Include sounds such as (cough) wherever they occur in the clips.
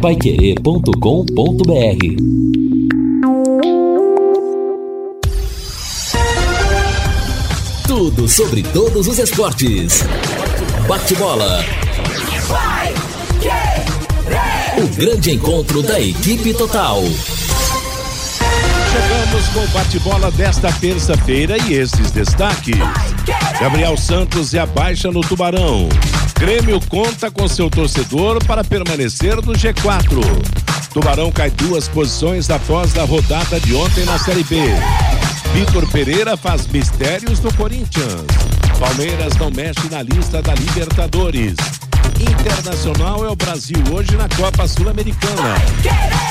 paiquerê.com.br Tudo sobre todos os esportes. Bate-bola. O grande encontro da equipe total. Chegamos com o bate-bola desta terça-feira e esses destaques. Gabriel Santos e a baixa no Tubarão. Grêmio conta com seu torcedor para permanecer no G4. Tubarão cai duas posições após a rodada de ontem na Série B. Vitor Pereira faz mistérios no Corinthians. Palmeiras não mexe na lista da Libertadores. Internacional é o Brasil hoje na Copa Sul-Americana.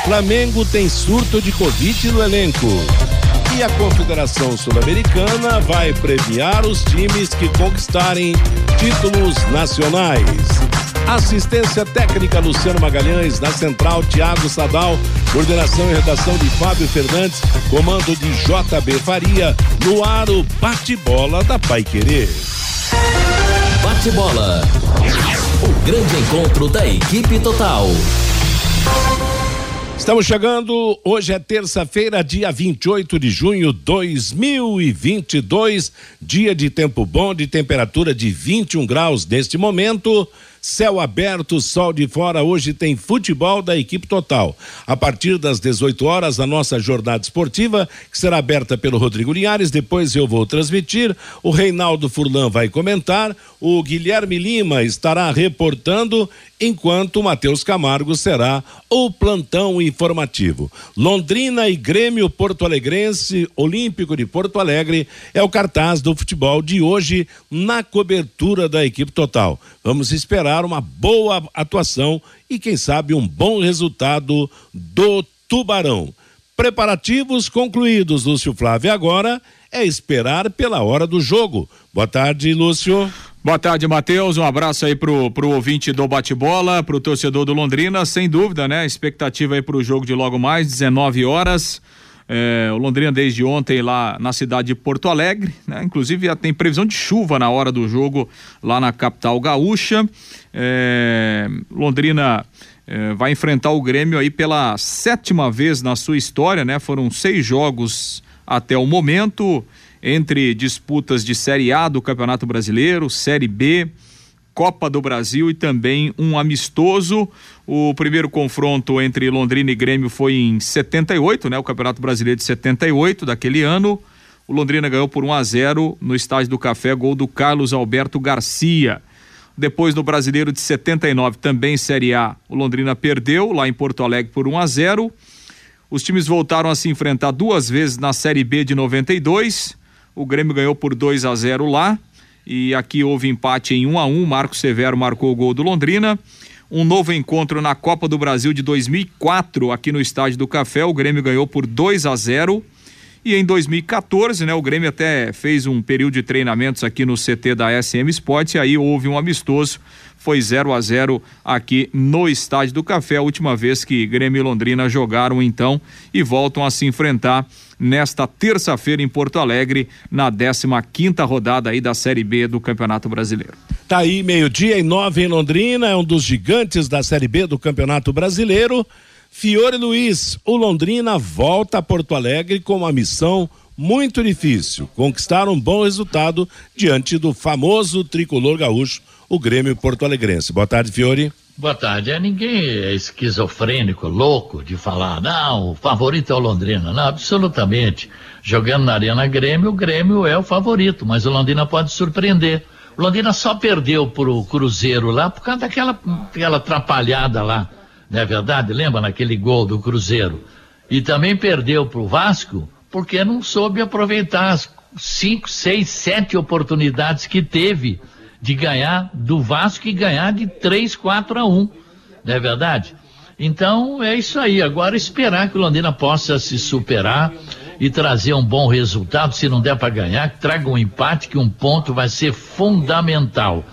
Flamengo tem surto de Covid no elenco. E a Confederação Sul-Americana vai premiar os times que conquistarem títulos nacionais. Assistência técnica Luciano Magalhães, na central Tiago Sadal, coordenação e redação de Fábio Fernandes, comando de JB Faria, no ar o bate-bola da Pai Querer. Bate-bola. O grande encontro da equipe total. Estamos chegando, hoje é terça-feira, dia 28 de junho de 2022, dia de tempo bom, de temperatura de 21 graus neste momento. Céu aberto, sol de fora. Hoje tem futebol da equipe total. A partir das 18 horas, a nossa jornada esportiva, que será aberta pelo Rodrigo Linhares. Depois eu vou transmitir. O Reinaldo Furlan vai comentar. O Guilherme Lima estará reportando, enquanto o Matheus Camargo será o plantão informativo. Londrina e Grêmio Porto Alegrense Olímpico de Porto Alegre é o cartaz do futebol de hoje na cobertura da equipe total. Vamos esperar uma boa atuação e, quem sabe, um bom resultado do Tubarão. Preparativos concluídos, Lúcio Flávio. Agora é esperar pela hora do jogo. Boa tarde, Lúcio. Boa tarde, Matheus. Um abraço aí pro, pro ouvinte do bate-bola, pro torcedor do Londrina. Sem dúvida, né? Expectativa aí pro jogo de logo mais, 19 horas. É, o Londrina desde ontem lá na cidade de Porto Alegre, né? Inclusive já tem previsão de chuva na hora do jogo lá na capital gaúcha. É, Londrina é, vai enfrentar o Grêmio aí pela sétima vez na sua história, né? Foram seis jogos até o momento entre disputas de Série A do Campeonato Brasileiro, Série B, Copa do Brasil e também um amistoso. O primeiro confronto entre Londrina e Grêmio foi em 78, né? O Campeonato Brasileiro de 78 daquele ano. O Londrina ganhou por 1 a 0 no estádio do Café, gol do Carlos Alberto Garcia. Depois no Brasileiro de 79, também Série A, o Londrina perdeu lá em Porto Alegre por 1 a 0. Os times voltaram a se enfrentar duas vezes na Série B de 92. O Grêmio ganhou por 2 a 0 lá e aqui houve empate em 1 a 1. Marco Severo marcou o gol do Londrina. Um novo encontro na Copa do Brasil de 2004 aqui no Estádio do Café. O Grêmio ganhou por 2 a 0. E em 2014, né, o Grêmio até fez um período de treinamentos aqui no CT da SM Sports e aí houve um amistoso foi 0 a 0 aqui no Estádio do Café, a última vez que Grêmio e Londrina jogaram então e voltam a se enfrentar nesta terça-feira em Porto Alegre, na 15 quinta rodada aí da Série B do Campeonato Brasileiro. Tá aí meio-dia e nove em Londrina, é um dos gigantes da Série B do Campeonato Brasileiro. Fiore Luiz, o Londrina volta a Porto Alegre com uma missão muito difícil, conquistar um bom resultado diante do famoso tricolor gaúcho o Grêmio Porto Alegrense. Boa tarde, Fiore. Boa tarde. É, ninguém é esquizofrênico, louco de falar, não, o favorito é o Londrina. Não, absolutamente. Jogando na Arena Grêmio, o Grêmio é o favorito, mas o Londrina pode surpreender. O Londrina só perdeu pro Cruzeiro lá por causa daquela aquela atrapalhada lá, não é verdade? Lembra naquele gol do Cruzeiro? E também perdeu pro Vasco porque não soube aproveitar as cinco, seis, sete oportunidades que teve de ganhar do Vasco e ganhar de 3, 4 a 1. Não é verdade? Então é isso aí. Agora esperar que o Londrina possa se superar e trazer um bom resultado. Se não der para ganhar, traga um empate, que um ponto vai ser fundamental.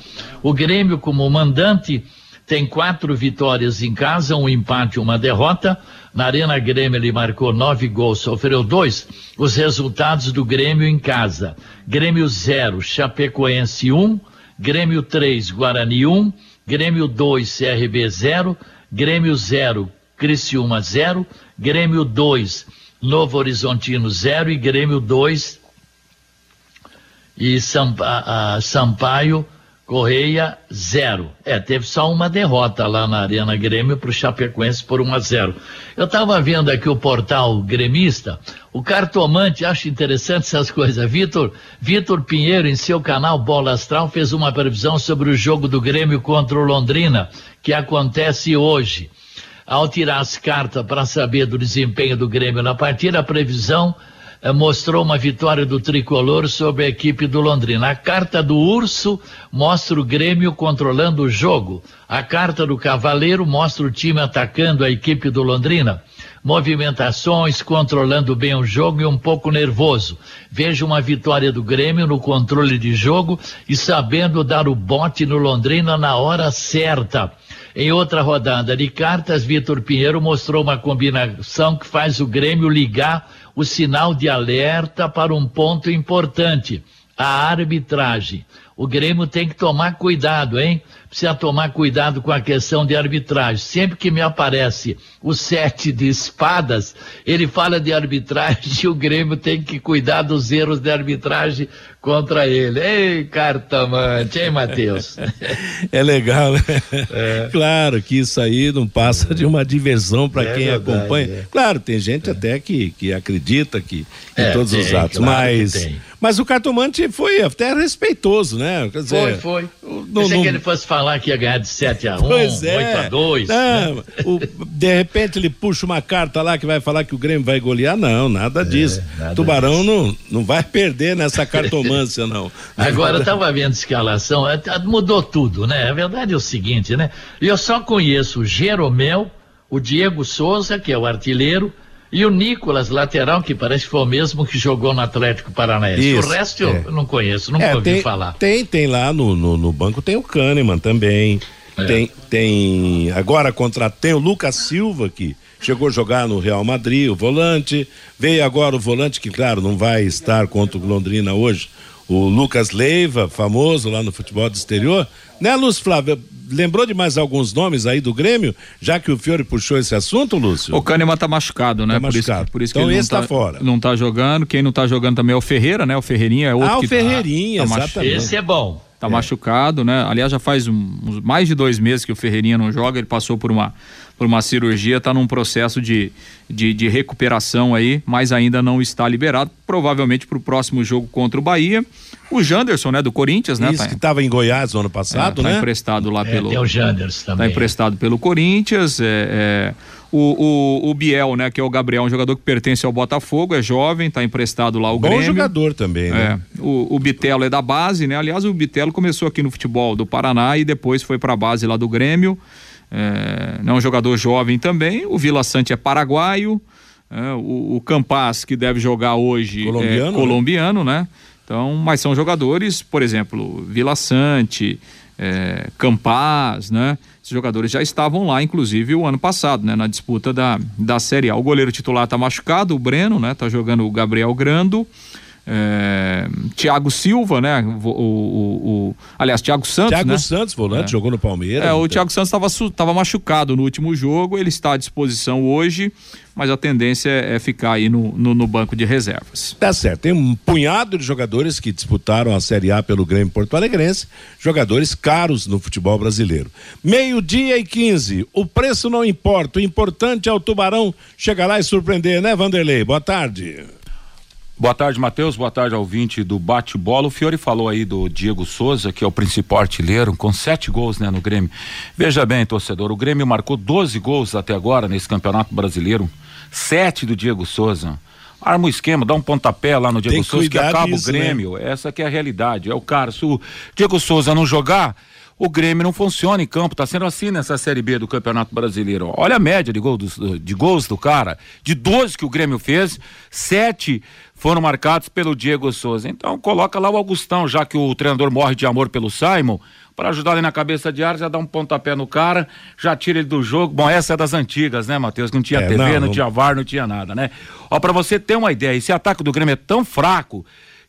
O Grêmio, como mandante, tem quatro vitórias em casa, um empate e uma derrota. Na Arena Grêmio ele marcou nove gols, sofreu dois. Os resultados do Grêmio em casa: Grêmio zero, Chapecoense um. Grêmio 3, Guarani 1, Grêmio 2, CRB 0, Grêmio 0, Criciúma 0, Grêmio 2, Novo Horizontino 0 e Grêmio 2 e Sampaio Correia, zero. É, teve só uma derrota lá na Arena Grêmio para o Chapecoense por 1 a 0. Eu estava vendo aqui o portal gremista, o cartomante, acho interessante essas (laughs) coisas. Vitor, Vitor Pinheiro, em seu canal Bola Astral, fez uma previsão sobre o jogo do Grêmio contra o Londrina, que acontece hoje. Ao tirar as cartas para saber do desempenho do Grêmio na partida, a previsão mostrou uma vitória do tricolor sobre a equipe do Londrina. A carta do Urso mostra o Grêmio controlando o jogo. A carta do Cavaleiro mostra o time atacando a equipe do Londrina. Movimentações, controlando bem o jogo e um pouco nervoso. Vejo uma vitória do Grêmio no controle de jogo e sabendo dar o bote no Londrina na hora certa. Em outra rodada de cartas, Vitor Pinheiro mostrou uma combinação que faz o Grêmio ligar o sinal de alerta para um ponto importante: a arbitragem. O Grêmio tem que tomar cuidado, hein? Precisa tomar cuidado com a questão de arbitragem. Sempre que me aparece o sete de espadas, ele fala de arbitragem (laughs) e o Grêmio tem que cuidar dos erros de arbitragem contra ele. Ei, cartomante, hein, Matheus? é legal, né? É. Claro que isso aí não passa de uma diversão para é quem verdade, acompanha. É. Claro, tem gente até que, que acredita que em é, todos os atos, claro mas mas o cartomante foi até respeitoso, né? Quer dizer, foi, foi. Não, Pensei não... que ele fosse falar que ia ganhar de 7 a 1, pois é. 8 a 2. Não, né? o, de repente ele puxa uma carta lá que vai falar que o Grêmio vai golear, não, nada é, disso. Nada Tubarão disso. Não, não vai perder nessa (laughs) não. Agora eu tava vendo escalação, é, tá, mudou tudo, né? A verdade é o seguinte, né? Eu só conheço o Jeromel, o Diego Souza, que é o artilheiro, e o Nicolas, lateral, que parece que foi o mesmo que jogou no Atlético Paranaense. Isso, o resto é. eu não conheço, nunca é, ouvi tem, falar. Tem, tem lá no, no, no banco, tem o Kahneman também. É. Tem, tem. Agora contra tem o Lucas Silva, que chegou a jogar no Real Madrid, o volante. Veio agora o volante, que, claro, não vai estar contra o Londrina hoje. O Lucas Leiva, famoso lá no futebol do exterior. Né, Lúcio Flávio? lembrou de mais alguns nomes aí do Grêmio, já que o Fiore puxou esse assunto, Lúcio? O Kahneman tá machucado, né? Tá machucado. Por isso, por isso então que ele esse não tá, fora. Não tá jogando. Quem não tá jogando também é o Ferreira, né? O Ferreirinha é outro ah, o Ferreirinha, tá, tá exatamente. Esse é bom. Tá é. machucado, né? Aliás, já faz um, mais de dois meses que o Ferreirinha não joga. Ele passou por uma, por uma cirurgia, tá num processo de, de, de recuperação aí, mas ainda não está liberado. Provavelmente para o próximo jogo contra o Bahia. O Janderson, né, do Corinthians, né? Isso tá, que estava em Goiás no ano passado, é, tá né? emprestado lá é, pelo. Tem o Janderson tá também. Tá emprestado pelo Corinthians. É, é, o, o, o, Biel, né, que é o Gabriel, um jogador que pertence ao Botafogo, é jovem, tá emprestado lá o Bom Grêmio. Bom jogador também, né? É, o, o Bitelo é da base, né? Aliás, o Bitelo começou aqui no futebol do Paraná e depois foi para a base lá do Grêmio. É, é um jogador jovem também. O Vila Sante é paraguaio. É, o, o Campas, que deve jogar hoje, colombiano, é colombiano, né? né? Então, mas são jogadores, por exemplo, Vila Sante, é, Campaz, né? Esses jogadores já estavam lá, inclusive, o ano passado, né? Na disputa da, da Série A. O goleiro titular está machucado, o Breno, né? Tá jogando o Gabriel Grando. É, Thiago Silva, né? O, o, o aliás, Thiago Santos. Thiago né? Santos, volante, é. jogou no Palmeiras. É, o então. Thiago Santos estava machucado no último jogo, ele está à disposição hoje, mas a tendência é, é ficar aí no, no, no, banco de reservas. Tá certo, tem um punhado de jogadores que disputaram a Série A pelo Grêmio Porto Alegrense, jogadores caros no futebol brasileiro. Meio-dia e 15, o preço não importa, o importante é o Tubarão chegar lá e surpreender, né, Vanderlei? Boa tarde. Boa tarde, Matheus. Boa tarde ao vinte do bate-bola. O Fiore falou aí do Diego Souza, que é o principal artilheiro, com sete gols né, no Grêmio. Veja bem, torcedor, o Grêmio marcou 12 gols até agora nesse campeonato brasileiro. Sete do Diego Souza. Arma o esquema, dá um pontapé lá no Diego Souza que acaba disso, o né? Grêmio. Né? Essa que é a realidade. É o cara. Se o Diego Souza não jogar, o Grêmio não funciona em campo. Está sendo assim nessa Série B do Campeonato Brasileiro. Olha a média de, gol do, de gols do cara. De 12 que o Grêmio fez, sete foram marcados pelo Diego Souza. Então coloca lá o Augustão, já que o treinador morre de amor pelo Simon, para ajudar ele na cabeça de área, já dá um pontapé no cara, já tira ele do jogo. Bom, essa é das antigas, né, Matheus? Não tinha é, TV, não, não, tinha VAR, não tinha nada, né? Ó, para você ter uma ideia, esse ataque do Grêmio é tão fraco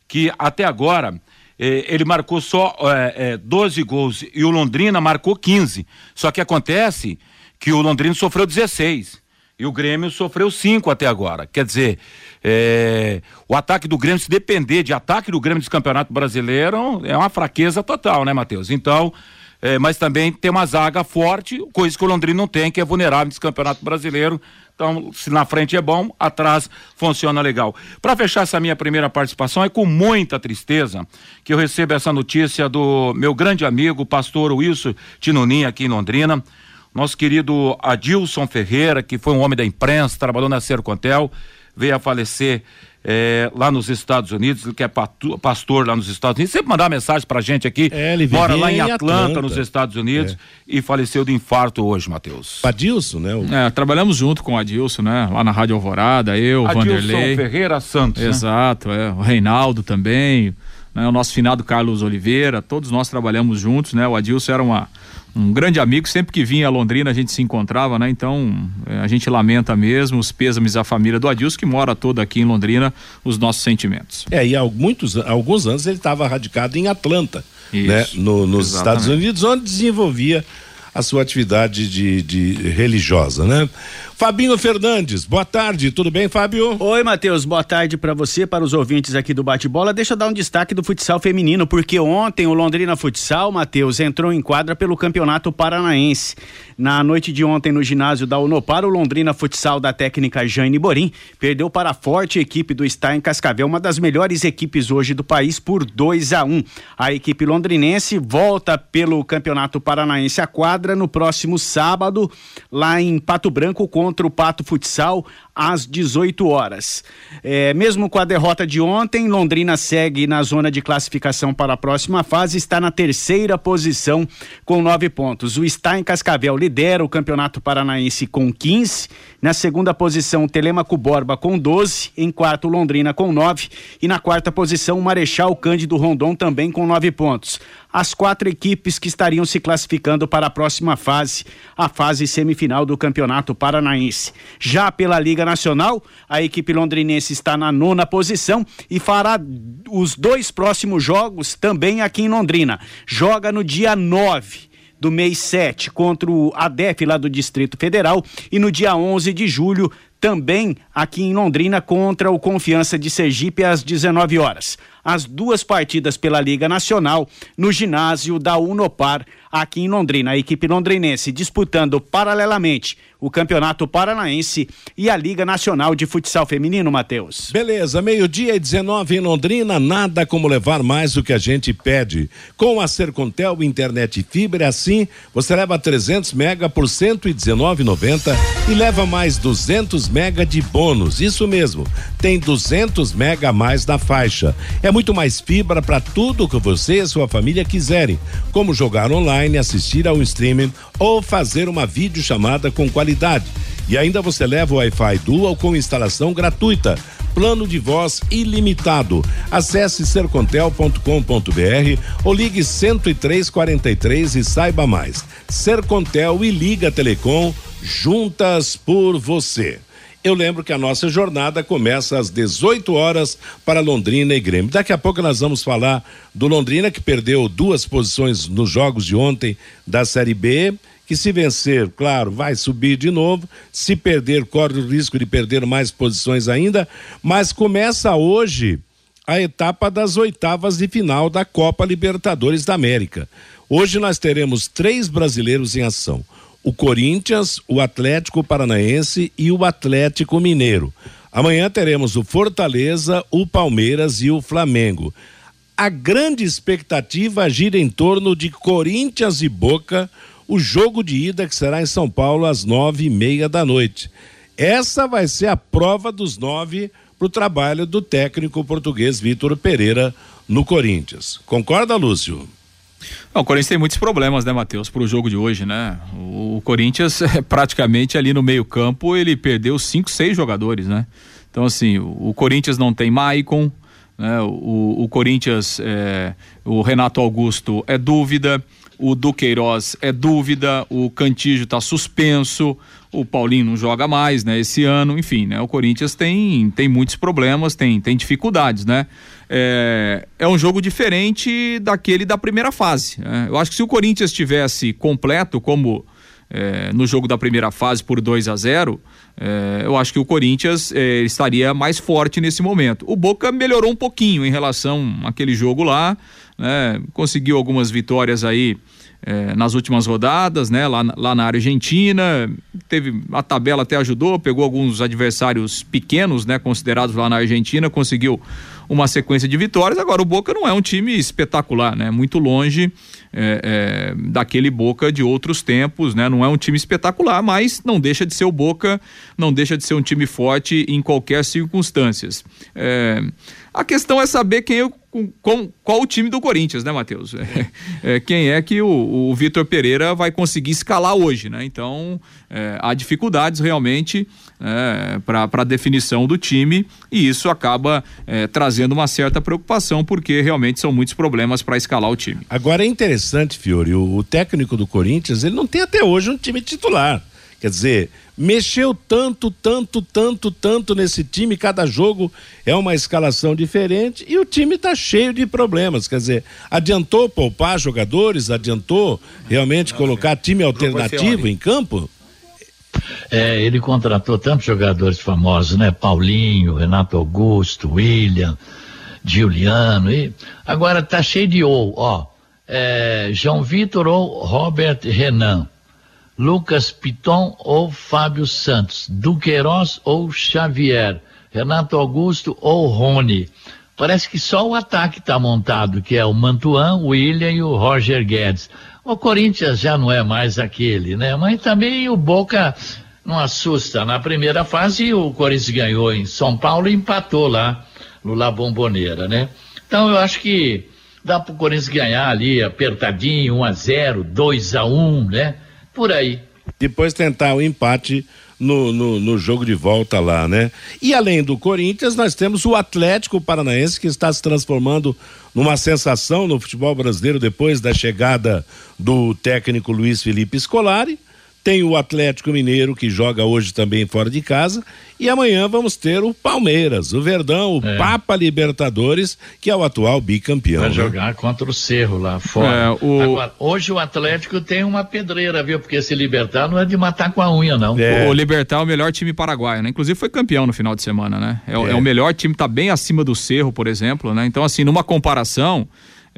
que até agora eh, ele marcou só eh, eh, 12 gols e o Londrina marcou 15. Só que acontece que o Londrina sofreu 16 e o Grêmio sofreu 5 até agora. Quer dizer, é, o ataque do Grêmio, se depender de ataque do Grêmio desse Campeonato Brasileiro, é uma fraqueza total, né, Matheus? Então, é, mas também tem uma zaga forte, coisa que o Londrina não tem, que é vulnerável nesse Campeonato Brasileiro. Então, se na frente é bom, atrás funciona legal. Para fechar essa minha primeira participação, é com muita tristeza que eu recebo essa notícia do meu grande amigo, pastor Wilson Tinonim, aqui em Londrina. Nosso querido Adilson Ferreira, que foi um homem da imprensa, trabalhou na Sercontel, veio a falecer é, lá nos Estados Unidos, ele que é pastor lá nos Estados Unidos, sempre mandar mensagem pra gente aqui, é, ele mora lá em Atlanta, Atlanta, nos Estados Unidos, é. e faleceu de infarto hoje, Matheus. Adilson, né? O... É, trabalhamos junto com o Adilson, né? Lá na Rádio Alvorada, eu, Adilson Vanderlei. Ferreira Santos. Né? Exato, né? é, o Reinaldo também, né? o nosso finado Carlos Oliveira, todos nós trabalhamos juntos, né? O Adilson era uma um grande amigo, sempre que vinha a Londrina a gente se encontrava, né? Então é, a gente lamenta mesmo os pêsames à família do Adilson, que mora toda aqui em Londrina, os nossos sentimentos. É, e há muitos, alguns anos ele estava radicado em Atlanta, Isso, né? No, nos exatamente. Estados Unidos, onde desenvolvia a sua atividade de, de religiosa, né? Fabinho Fernandes, boa tarde, tudo bem, Fábio? Oi, Matheus, boa tarde para você, para os ouvintes aqui do Bate-Bola. Deixa eu dar um destaque do futsal feminino, porque ontem o Londrina Futsal, Matheus, entrou em quadra pelo Campeonato Paranaense. Na noite de ontem, no ginásio da Unopar, o Londrina Futsal da técnica Jane Borim perdeu para a forte equipe do Stein Cascavel, uma das melhores equipes hoje do país, por 2 a 1 um. A equipe londrinense volta pelo Campeonato Paranaense à quadra no próximo sábado, lá em Pato Branco, contra o Pato Futsal às 18 horas. É, mesmo com a derrota de ontem, Londrina segue na zona de classificação para a próxima fase, está na terceira posição com nove pontos. O Stein Cascavel lidera o Campeonato Paranaense com 15. Na segunda posição, Telemaco Borba com 12. Em quarto, Londrina com 9. E na quarta posição, Marechal Cândido Rondon também com nove pontos as quatro equipes que estariam se classificando para a próxima fase, a fase semifinal do Campeonato Paranaense. Já pela Liga Nacional, a equipe londrinense está na nona posição e fará os dois próximos jogos também aqui em Londrina. Joga no dia 9 do mês 7 contra o ADEF lá do Distrito Federal e no dia 11 de julho também aqui em Londrina contra o Confiança de Sergipe às 19 horas as duas partidas pela Liga Nacional no ginásio da Unopar aqui em Londrina. A equipe londrinense disputando paralelamente o Campeonato Paranaense e a Liga Nacional de Futsal Feminino, Matheus. Beleza, meio-dia e 19 em Londrina, nada como levar mais do que a gente pede. Com a Sercontel Internet Fibra, assim, você leva 300 mega por 119,90 e leva mais 200 mega de bônus. Isso mesmo, tem 200 mega a mais na faixa. É muito mais fibra para tudo que você e sua família quiserem, como jogar online, assistir ao streaming ou fazer uma videochamada com qualidade. E ainda você leva o Wi-Fi Dual com instalação gratuita. Plano de voz ilimitado. Acesse sercontel.com.br ou ligue 10343 e saiba mais. Sercontel e Liga Telecom juntas por você. Eu lembro que a nossa jornada começa às 18 horas para Londrina e Grêmio. Daqui a pouco nós vamos falar do Londrina que perdeu duas posições nos jogos de ontem da Série B que se vencer, claro, vai subir de novo, se perder, corre o risco de perder mais posições ainda, mas começa hoje a etapa das oitavas de final da Copa Libertadores da América. Hoje nós teremos três brasileiros em ação o Corinthians, o Atlético Paranaense e o Atlético Mineiro. Amanhã teremos o Fortaleza, o Palmeiras e o Flamengo. A grande expectativa gira em torno de Corinthians e Boca, o jogo de ida que será em São Paulo às nove e meia da noite. Essa vai ser a prova dos nove para o trabalho do técnico português Vitor Pereira no Corinthians. Concorda, Lúcio? Não, o Corinthians tem muitos problemas, né, Matheus, para o jogo de hoje, né? O, Corinthians, (laughs) praticamente ali no meio-campo, ele perdeu cinco, seis jogadores, né? Então, assim, o, o Corinthians não tem Maicon, né? O, o Corinthians, é, o Renato Augusto é dúvida, o Duqueiroz é dúvida, o Cantígio está suspenso, o Paulinho não joga mais, né? Esse ano, enfim, né? O Corinthians tem, tem muitos problemas, tem, tem dificuldades, né? É, é um jogo diferente daquele da primeira fase. Né? Eu acho que se o Corinthians tivesse completo, como é, no jogo da primeira fase por 2 a 0 é, eu acho que o Corinthians é, estaria mais forte nesse momento. O Boca melhorou um pouquinho em relação àquele jogo lá, né? conseguiu algumas vitórias aí é, nas últimas rodadas, né? Lá, lá na Argentina, teve a tabela até ajudou, pegou alguns adversários pequenos, né? Considerados lá na Argentina, conseguiu uma sequência de vitórias. Agora o Boca não é um time espetacular, né? Muito longe é, é, daquele Boca de outros tempos, né? Não é um time espetacular, mas não deixa de ser o Boca, não deixa de ser um time forte em qualquer circunstâncias. É, a questão é saber quem é com, qual o time do Corinthians, né, Matheus? É, é, quem é que o, o Vitor Pereira vai conseguir escalar hoje, né? Então, há dificuldades realmente é, para a definição do time e isso acaba é, trazendo uma certa preocupação porque realmente são muitos problemas para escalar o time. Agora é interessante, Fiore, o, o técnico do Corinthians, ele não tem até hoje um time titular. Quer dizer, mexeu tanto, tanto, tanto, tanto nesse time, cada jogo é uma escalação diferente e o time está cheio de problemas. Quer dizer, adiantou poupar jogadores, adiantou realmente colocar time alternativo em campo? É, ele contratou tantos jogadores famosos, né? Paulinho, Renato Augusto, William, Giuliano, e agora tá cheio de ou, ó. É, João Vitor ou Robert Renan. Lucas Piton ou Fábio Santos, Duqueiroz ou Xavier, Renato Augusto ou Rony. Parece que só o ataque está montado, que é o Mantuan, o William e o Roger Guedes. O Corinthians já não é mais aquele, né? Mas também o Boca não assusta. Na primeira fase o Corinthians ganhou em São Paulo e empatou lá no La Bombonera, né? Então eu acho que dá para o Corinthians ganhar ali apertadinho, 1 a 0, 2 a 1, né? por aí. Depois tentar o empate no, no, no, jogo de volta lá, né? E além do Corinthians, nós temos o Atlético Paranaense que está se transformando numa sensação no futebol brasileiro depois da chegada do técnico Luiz Felipe Scolari. Tem o Atlético Mineiro que joga hoje também fora de casa e amanhã vamos ter o Palmeiras, o Verdão, o é. Papa Libertadores, que é o atual bicampeão. Vai né? jogar contra o Cerro lá fora. É, o... Agora, hoje o Atlético tem uma pedreira, viu? Porque se Libertar não é de matar com a unha, não. É. O Libertar é o melhor time paraguaio, né? Inclusive foi campeão no final de semana, né? É, é. é o melhor time, tá bem acima do Cerro, por exemplo, né? Então, assim, numa comparação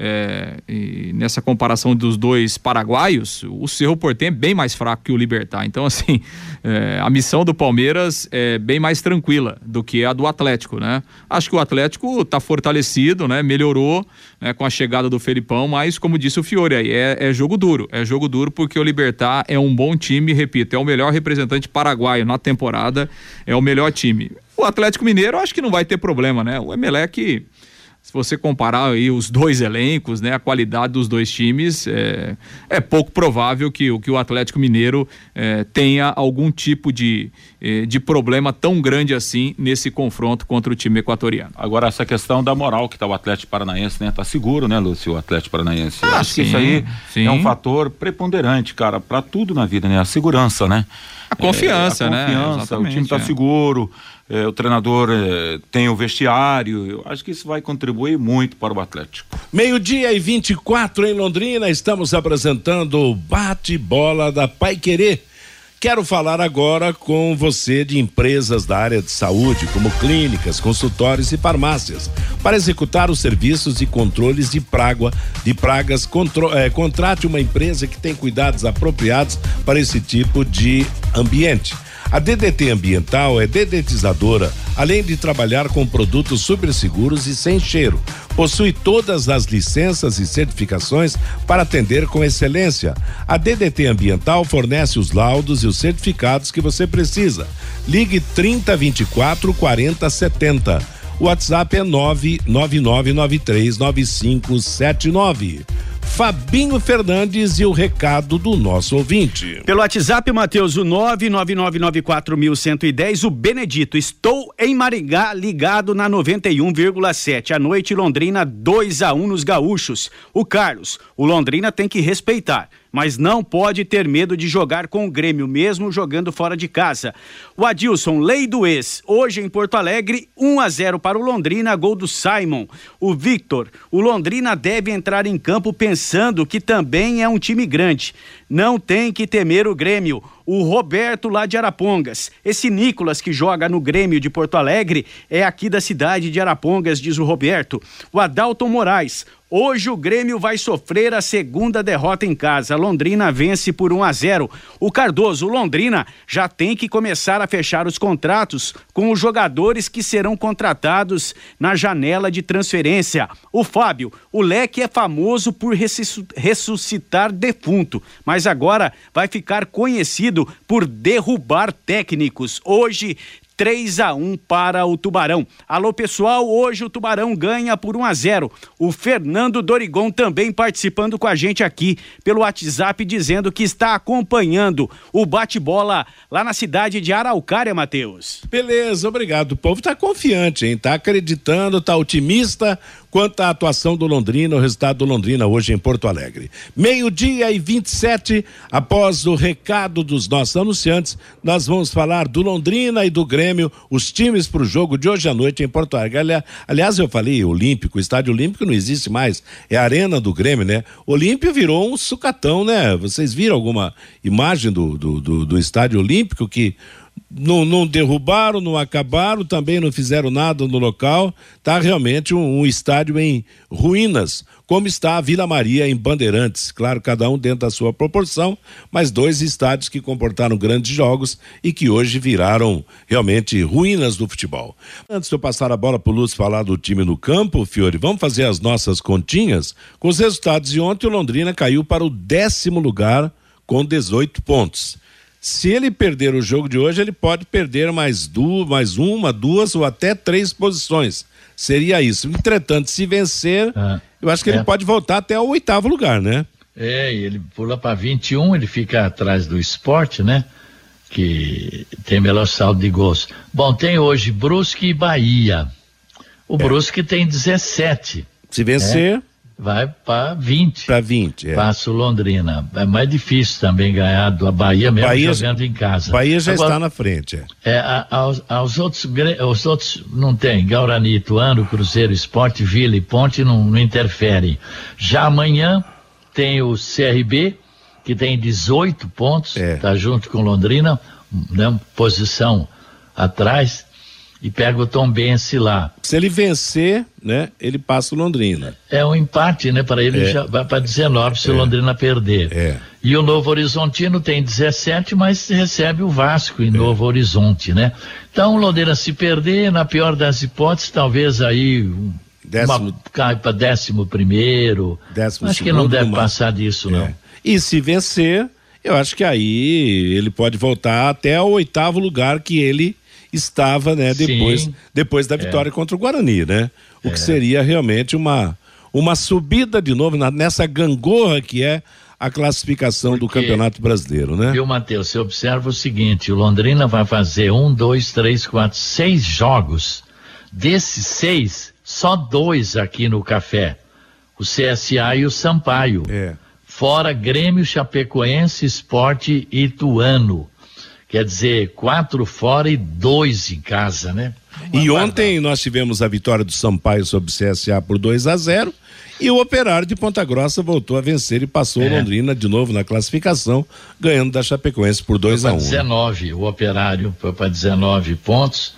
é, nessa comparação dos dois paraguaios, o Cerro Portem é bem mais fraco que o Libertar. Então, assim, (laughs) é, a missão do Palmeiras é bem mais tranquila do que a do Atlético, né? Acho que o Atlético está fortalecido, né? Melhorou né? com a chegada do Felipão, mas, como disse o Fiore, aí é, é jogo duro. É jogo duro porque o Libertar é um bom time, repito, é o melhor representante paraguaio na temporada, é o melhor time. O Atlético Mineiro, acho que não vai ter problema, né? O Emelec se você comparar aí os dois elencos, né, a qualidade dos dois times, é, é pouco provável que, que o Atlético Mineiro é, tenha algum tipo de, é, de problema tão grande assim nesse confronto contra o time equatoriano. Agora, essa questão da moral que está o Atlético Paranaense, né? Tá seguro, né, Lúcio, o Atlético Paranaense. Ah, acho sim, que isso aí sim. é um fator preponderante, cara, para tudo na vida, né? A segurança, né? A confiança, é, a né? confiança, o time está é. seguro é, o treinador é, tem o vestiário. Eu acho que isso vai contribuir muito para o Atlético. Meio-dia e 24 em Londrina, estamos apresentando o bate-bola da Pai Querer. Quero falar agora com você de empresas da área de saúde, como clínicas, consultórios e farmácias. Para executar os serviços e controles de praga, de pragas, contro, é, contrate uma empresa que tem cuidados apropriados para esse tipo de ambiente. A DDT Ambiental é dedetizadora, além de trabalhar com produtos super seguros e sem cheiro. Possui todas as licenças e certificações para atender com excelência. A DDT Ambiental fornece os laudos e os certificados que você precisa. Ligue 3024 4070. O WhatsApp é 999939579. Fabinho Fernandes e o recado do nosso ouvinte. Pelo WhatsApp, Matheus, o 999941110, o Benedito. Estou em Maringá, ligado na 91,7. À noite, Londrina 2 a 1 nos gaúchos. O Carlos, o Londrina tem que respeitar mas não pode ter medo de jogar com o Grêmio, mesmo jogando fora de casa. O Adilson, lei do ex, hoje em Porto Alegre, 1 a 0 para o Londrina, gol do Simon. O Victor, o Londrina deve entrar em campo pensando que também é um time grande. Não tem que temer o Grêmio. O Roberto lá de Arapongas. Esse Nicolas que joga no Grêmio de Porto Alegre é aqui da cidade de Arapongas, diz o Roberto. O Adalton Moraes. Hoje o Grêmio vai sofrer a segunda derrota em casa. Londrina vence por 1 a 0. O Cardoso, Londrina, já tem que começar a fechar os contratos com os jogadores que serão contratados na janela de transferência. O Fábio, o Leque é famoso por ressuscitar defunto, mas agora vai ficar conhecido por derrubar técnicos. Hoje 3 a 1 para o Tubarão. Alô pessoal, hoje o Tubarão ganha por 1 a 0. O Fernando Dorigon também participando com a gente aqui pelo WhatsApp dizendo que está acompanhando o bate-bola lá na cidade de Araucária, Matheus. Beleza, obrigado. O povo está confiante, hein? Tá acreditando, está otimista quanto à atuação do Londrina, o resultado do Londrina hoje em Porto Alegre. Meio-dia e 27, após o recado dos nossos anunciantes, nós vamos falar do Londrina e do Grêmio, os times para o jogo de hoje à noite em Porto Alegre. Aliás, eu falei Olímpico, o estádio Olímpico não existe mais, é a arena do Grêmio, né? Olímpio virou um sucatão, né? Vocês viram alguma imagem do, do, do, do estádio Olímpico que não, não, derrubaram, não acabaram, também não fizeram nada no local. Está realmente um, um, estádio em ruínas, como está a Vila Maria em Bandeirantes. Claro, cada um dentro da sua proporção, mas dois estádios que comportaram grandes jogos e que hoje viraram realmente ruínas do futebol. Antes de eu passar a bola para o Lúcio falar do time no campo, Fiore, vamos fazer as nossas continhas. Com os resultados de ontem, o Londrina caiu para o décimo lugar com 18 pontos. Se ele perder o jogo de hoje, ele pode perder mais duas, mais uma, duas ou até três posições. Seria isso. Entretanto, se vencer, ah, eu acho que é. ele pode voltar até o oitavo lugar, né? É, ele pula para 21, ele fica atrás do esporte, né? Que tem melhor saldo de gols. Bom, tem hoje Brusque e Bahia. O é. Brusque tem 17. Se vencer. É vai para 20. Para 20, é. Passa o Londrina. É mais difícil também ganhar do Bahia mesmo Bahia, jogando em casa. Bahia já Agora, está na frente. É, é a, aos, aos, outros, os outros não tem. Guarani, Ituano, Cruzeiro, Esporte, Vila e Ponte não, não interferem. Já amanhã tem o CRB, que tem 18 pontos, está é. Tá junto com Londrina, né, posição atrás e pega o Tom Bense lá. Se ele vencer, né, ele passa o Londrina. É um empate, né, para ele é. já vai para 19 se é. o Londrina perder. É. E o Novo Horizontino tem 17, mas recebe o Vasco em é. Novo Horizonte, né? Então o Londrina se perder, na pior das hipóteses, talvez aí décimo... uma, cai para décimo primeiro. Décimo acho que não deve passar disso, não. É. E se vencer, eu acho que aí ele pode voltar até o oitavo lugar que ele estava, né, depois, depois da vitória é. contra o Guarani, né? O é. que seria realmente uma, uma subida de novo na, nessa gangorra que é a classificação Porque, do Campeonato Brasileiro, né? Viu, Matheus? Você observa o seguinte: o Londrina vai fazer um, dois, três, quatro, seis jogos. Desses seis, só dois aqui no café: o CSA e o Sampaio. É. Fora Grêmio, Chapecoense, Esporte e Ituano. Quer dizer, quatro fora e dois em casa, né? Uma e ontem nós tivemos a vitória do Sampaio sobre o CSA por 2 a 0 e o Operário de Ponta Grossa voltou a vencer e passou é. Londrina de novo na classificação, ganhando da Chapecoense por 2 a 1 um. 19, o Operário foi para 19 pontos.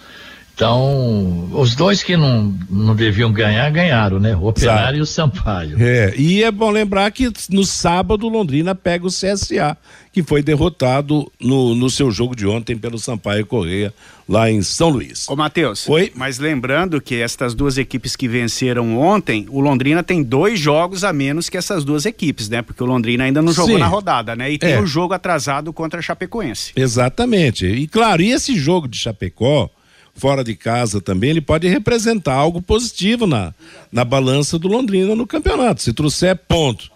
Então, os dois que não, não deviam ganhar, ganharam, né? O Operário Exato. e o Sampaio. É, e é bom lembrar que no sábado Londrina pega o CSA que foi derrotado no, no seu jogo de ontem pelo Sampaio Correia, lá em São Luís. Ô, Matheus. Oi. Mas lembrando que estas duas equipes que venceram ontem, o Londrina tem dois jogos a menos que essas duas equipes, né? Porque o Londrina ainda não jogou Sim. na rodada, né? E tem o é. um jogo atrasado contra a Chapecoense. Exatamente. E claro, e esse jogo de Chapecó fora de casa também, ele pode representar algo positivo na, na balança do Londrina no campeonato. Se trouxer ponto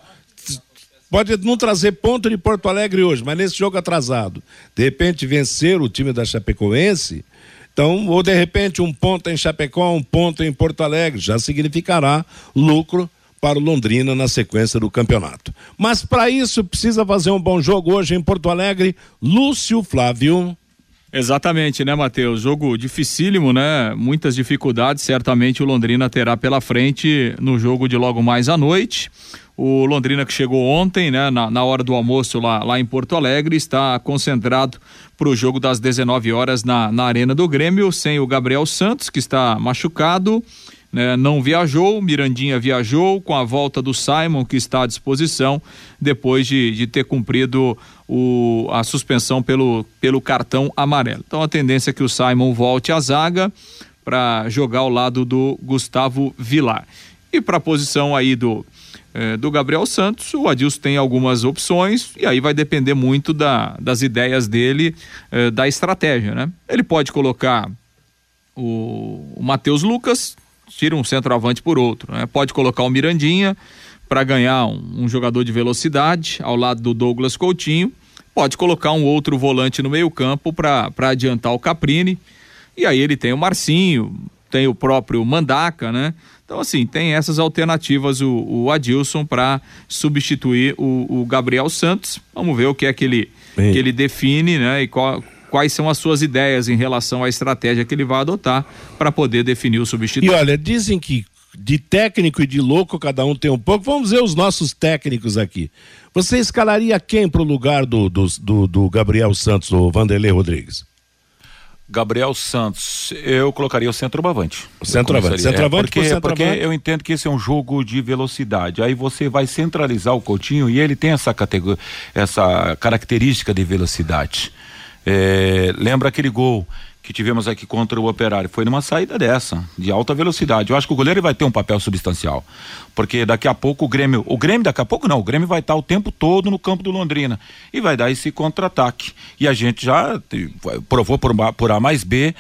Pode não trazer ponto de Porto Alegre hoje, mas nesse jogo atrasado, de repente vencer o time da Chapecoense, então, ou de repente um ponto em Chapecó, um ponto em Porto Alegre, já significará lucro para o Londrina na sequência do campeonato. Mas para isso precisa fazer um bom jogo hoje em Porto Alegre. Lúcio Flávio. Exatamente, né, Matheus? Jogo dificílimo, né? Muitas dificuldades, certamente o Londrina terá pela frente no jogo de logo mais à noite. O Londrina que chegou ontem, né, na, na hora do almoço lá, lá em Porto Alegre, está concentrado para o jogo das 19 horas na, na Arena do Grêmio, sem o Gabriel Santos, que está machucado, né, não viajou, Mirandinha viajou com a volta do Simon, que está à disposição, depois de, de ter cumprido o, a suspensão pelo, pelo cartão amarelo. Então a tendência é que o Simon volte à zaga para jogar ao lado do Gustavo Vilar. E para a posição aí do é, do Gabriel Santos, o Adilson tem algumas opções e aí vai depender muito da, das ideias dele, é, da estratégia, né? Ele pode colocar o, o Matheus Lucas, tira um centroavante por outro, né? Pode colocar o Mirandinha para ganhar um, um, jogador de velocidade ao lado do Douglas Coutinho, pode colocar um outro volante no meio campo para adiantar o Caprini e aí ele tem o Marcinho, tem o próprio Mandaca, né? Então, assim, tem essas alternativas o, o Adilson para substituir o, o, Gabriel Santos. Vamos ver o que é que ele, que ele define, né? E qual, quais são as suas ideias em relação à estratégia que ele vai adotar para poder definir o substituto. E olha, dizem que de técnico e de louco cada um tem um pouco. Vamos ver os nossos técnicos aqui. Você escalaria quem para o lugar do, do, do, do Gabriel Santos, o Vanderlei Rodrigues? Gabriel Santos, eu colocaria o centroavante. Centroavante. Centroavante é, porque, por centroavante. porque eu entendo que esse é um jogo de velocidade. Aí você vai centralizar o Coutinho e ele tem essa categoria, essa característica de velocidade. É, lembra aquele gol que tivemos aqui contra o Operário foi numa saída dessa, de alta velocidade. Eu acho que o goleiro vai ter um papel substancial, porque daqui a pouco o Grêmio, o Grêmio daqui a pouco não, o Grêmio vai estar o tempo todo no campo do Londrina e vai dar esse contra-ataque. E a gente já provou por, por A mais B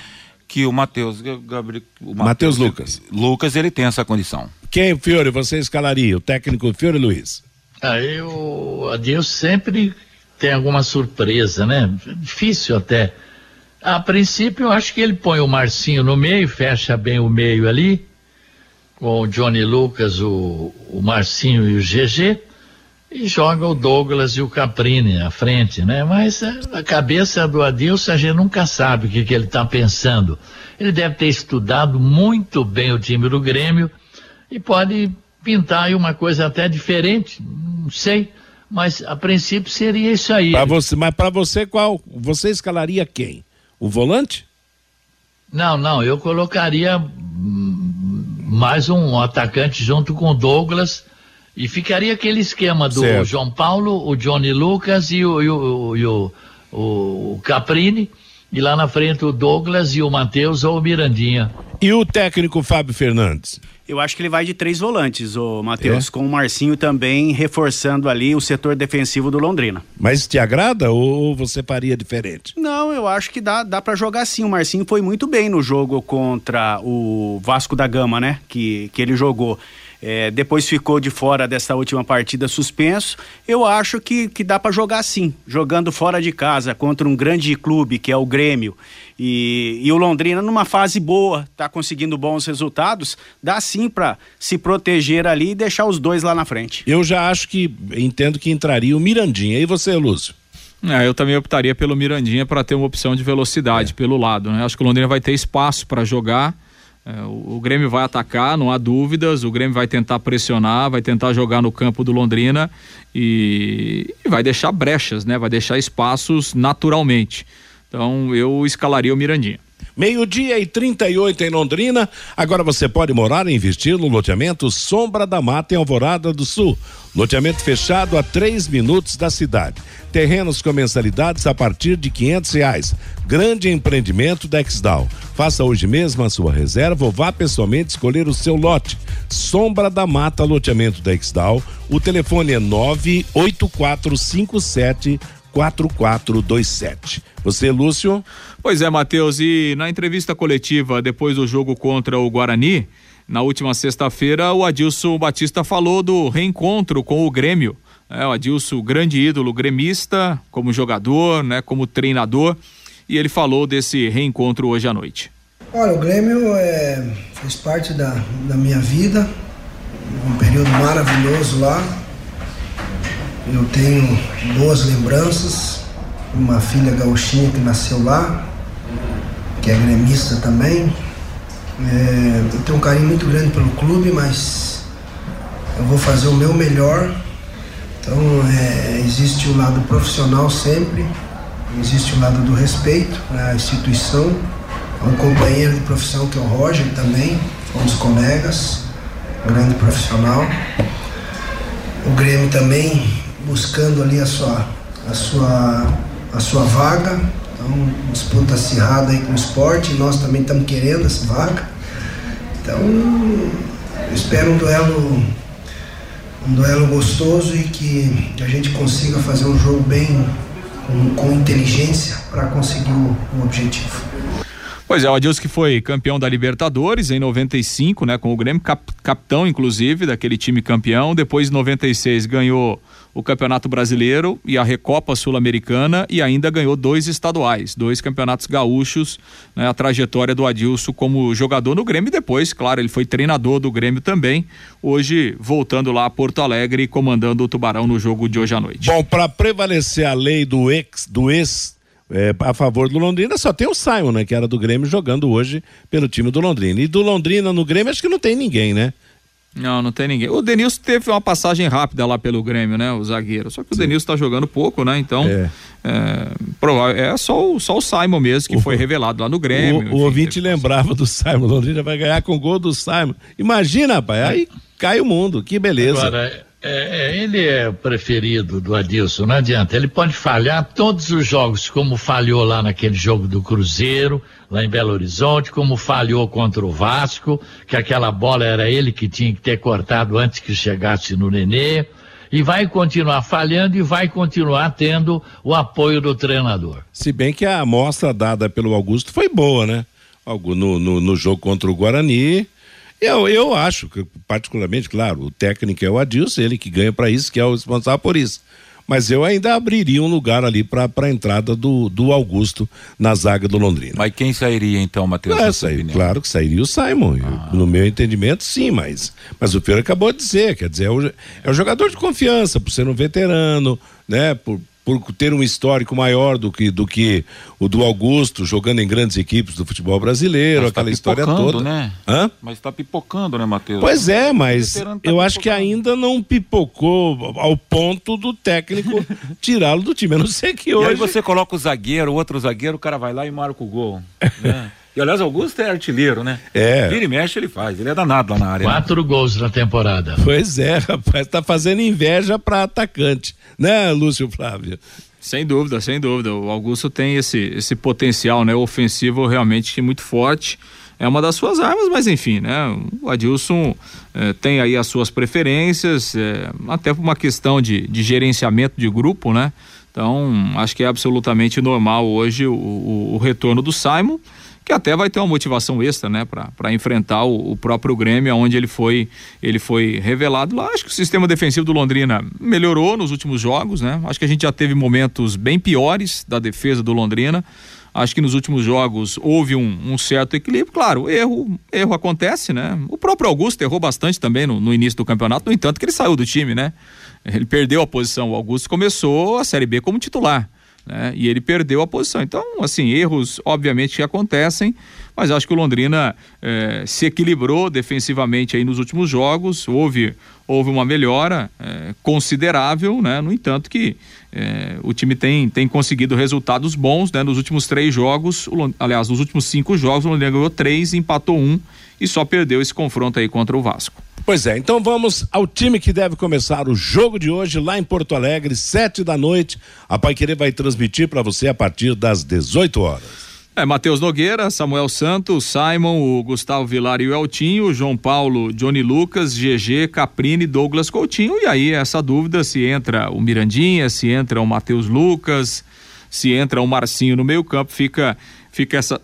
que o Matheus Gabriel, Matheus Lucas. Lucas ele tem essa condição. Quem, Fiore, você escalaria? O técnico Fiore Luiz? Aí o Adeus sempre tem alguma surpresa, né? Difícil até a princípio, eu acho que ele põe o Marcinho no meio, fecha bem o meio ali, com o Johnny Lucas, o, o Marcinho e o GG, e joga o Douglas e o Caprini à frente, né? Mas a, cabeça do Adilson a gente nunca sabe o que, que ele está pensando. Ele deve ter estudado muito bem o time do Grêmio e pode pintar aí uma coisa até diferente, não sei, mas a princípio seria isso aí. Pra você, mas para você qual? Você escalaria quem? O volante? Não, não, eu colocaria mais um atacante junto com o Douglas e ficaria aquele esquema do certo. João Paulo, o Johnny Lucas e o, e o, e o, o Caprini e lá na frente o Douglas e o Matheus ou o Mirandinha. E o técnico Fábio Fernandes? Eu acho que ele vai de três volantes, o Matheus, é? com o Marcinho também reforçando ali o setor defensivo do Londrina. Mas te agrada ou você faria diferente? Não, eu acho que dá, dá para jogar sim. O Marcinho foi muito bem no jogo contra o Vasco da Gama, né? Que, que ele jogou. É, depois ficou de fora dessa última partida suspenso. Eu acho que, que dá para jogar sim, jogando fora de casa contra um grande clube que é o Grêmio e, e o Londrina numa fase boa, tá conseguindo bons resultados, dá sim para se proteger ali e deixar os dois lá na frente. Eu já acho que entendo que entraria o Mirandinha. E você, Lúcio? É, eu também optaria pelo Mirandinha para ter uma opção de velocidade é. pelo lado. Né? Acho que o Londrina vai ter espaço para jogar é, o, o, Grêmio vai atacar, não há dúvidas. O Grêmio vai tentar pressionar, vai tentar jogar no campo do Londrina e, e vai deixar brechas, né? Vai deixar espaços naturalmente. Então eu escalaria o Mirandinha. Meio-dia e 38 em Londrina. Agora você pode morar e investir no loteamento Sombra da Mata em Alvorada do Sul. Loteamento fechado a três minutos da cidade. Terrenos com mensalidades a partir de quinhentos reais. Grande empreendimento da. Faça hoje mesmo a sua reserva ou vá pessoalmente escolher o seu lote. Sombra da Mata, loteamento da. O telefone é nove oito quatro cinco sete 4427. Você, Lúcio? Pois é, Matheus, e na entrevista coletiva depois do jogo contra o Guarani, na última sexta-feira, o Adilson Batista falou do reencontro com o Grêmio. É, o Adilson, grande ídolo gremista, como jogador, né, como treinador, e ele falou desse reencontro hoje à noite. Olha, o Grêmio é, fez parte da, da minha vida, um período maravilhoso lá, eu tenho boas lembranças, uma filha gauchinha que nasceu lá, que é gremista também. É, eu tenho um carinho muito grande pelo clube, mas eu vou fazer o meu melhor. Então é, existe o lado profissional sempre, existe o lado do respeito à instituição, a um companheiro de profissão que é o Roger também, fomos colegas, grande profissional. O Grêmio também buscando ali a sua, a sua, a sua vaga, então disputa acirrada aí com o esporte, nós também estamos querendo essa vaga. Então eu espero um duelo um duelo gostoso e que a gente consiga fazer um jogo bem com, com inteligência para conseguir o, o objetivo. Pois é, o Adilson que foi campeão da Libertadores em 95, né, com o Grêmio, cap, capitão inclusive daquele time campeão. Depois, em 96, ganhou o Campeonato Brasileiro e a Recopa Sul-Americana e ainda ganhou dois estaduais, dois campeonatos gaúchos, né, a trajetória do Adilson como jogador no Grêmio. E depois, claro, ele foi treinador do Grêmio também. Hoje, voltando lá a Porto Alegre e comandando o Tubarão no jogo de hoje à noite. Bom, para prevalecer a lei do ex, do ex é, a favor do Londrina, só tem o Simon, né? Que era do Grêmio jogando hoje pelo time do Londrina. E do Londrina no Grêmio, acho que não tem ninguém, né? Não, não tem ninguém. O Denilson teve uma passagem rápida lá pelo Grêmio, né? O zagueiro. Só que o Denilson tá jogando pouco, né? Então, é, é, é só, o, só o Simon mesmo que o, foi revelado lá no Grêmio. O, enfim, o ouvinte lembrava do Simon. Londrina vai ganhar com gol do Simon. Imagina, rapaz. Aí cai o mundo. Que beleza. Agora, é, é, ele é o preferido do Adilson, não adianta. Ele pode falhar todos os jogos, como falhou lá naquele jogo do Cruzeiro, lá em Belo Horizonte, como falhou contra o Vasco, que aquela bola era ele que tinha que ter cortado antes que chegasse no Nenê. E vai continuar falhando e vai continuar tendo o apoio do treinador. Se bem que a amostra dada pelo Augusto foi boa, né? No, no, no jogo contra o Guarani, eu, eu acho, que, particularmente, claro, o técnico é o Adilson, ele que ganha para isso, que é o responsável por isso. Mas eu ainda abriria um lugar ali para a entrada do, do Augusto na zaga do Londrina. Mas quem sairia então, Matheus? É, sair, claro que sairia o Simon. Ah. No meu entendimento, sim, mas, mas o Feira acabou de dizer, quer dizer, é o, é o jogador de confiança, por ser um veterano, né? Por, por ter um histórico maior do que, do que o do Augusto, jogando em grandes equipes do futebol brasileiro, mas tá aquela tá história toda. Né? Hã? Mas está pipocando, né, Matheus? Pois é, mas tá eu acho que ainda não pipocou ao ponto do técnico (laughs) tirá-lo do time. A não sei que hoje. E aí você coloca o zagueiro, outro zagueiro, o cara vai lá e marca o gol. Né? (laughs) E aliás, Augusto é artilheiro, né? É. Vira e mexe, ele faz. Ele é danado lá na área. Quatro né? gols na temporada. Pois é, rapaz, tá fazendo inveja para atacante, né, Lúcio Flávio? Sem dúvida, sem dúvida. O Augusto tem esse, esse potencial, né, ofensivo realmente muito forte. É uma das suas armas, mas enfim, né? O Adilson eh, tem aí as suas preferências, eh, até por uma questão de, de gerenciamento de grupo, né? Então, acho que é absolutamente normal hoje o, o, o retorno do Simon que até vai ter uma motivação extra, né, para enfrentar o, o, próprio Grêmio, onde ele foi ele foi revelado lá. Acho que o sistema defensivo do Londrina melhorou nos últimos jogos, né? Acho que a gente já teve momentos bem piores da defesa do Londrina. Acho que nos últimos jogos houve um, um certo equilíbrio. Claro, erro erro acontece, né? O próprio Augusto errou bastante também no, no início do campeonato, no entanto que ele saiu do time, né? Ele perdeu a posição. O Augusto começou a Série B como titular né? E ele perdeu a posição. Então, assim, erros obviamente que acontecem, mas acho que o Londrina eh, se equilibrou defensivamente aí nos últimos jogos, houve, houve uma melhora eh, considerável, né? No entanto que eh, o time tem, tem conseguido resultados bons, né? Nos últimos três jogos, o, aliás, nos últimos cinco jogos, o Londrina ganhou três, empatou um e só perdeu esse confronto aí contra o Vasco. Pois é, então vamos ao time que deve começar o jogo de hoje lá em Porto Alegre, sete da noite. A Pai Querer vai transmitir para você a partir das 18 horas. É, Matheus Nogueira, Samuel Santos, Simon, o Gustavo Vilar e o Eltinho, João Paulo, Johnny Lucas, GG, Caprini, Douglas Coutinho. E aí, essa dúvida se entra o Mirandinha, se entra o Matheus Lucas, se entra o Marcinho no meio campo, fica, fica essa,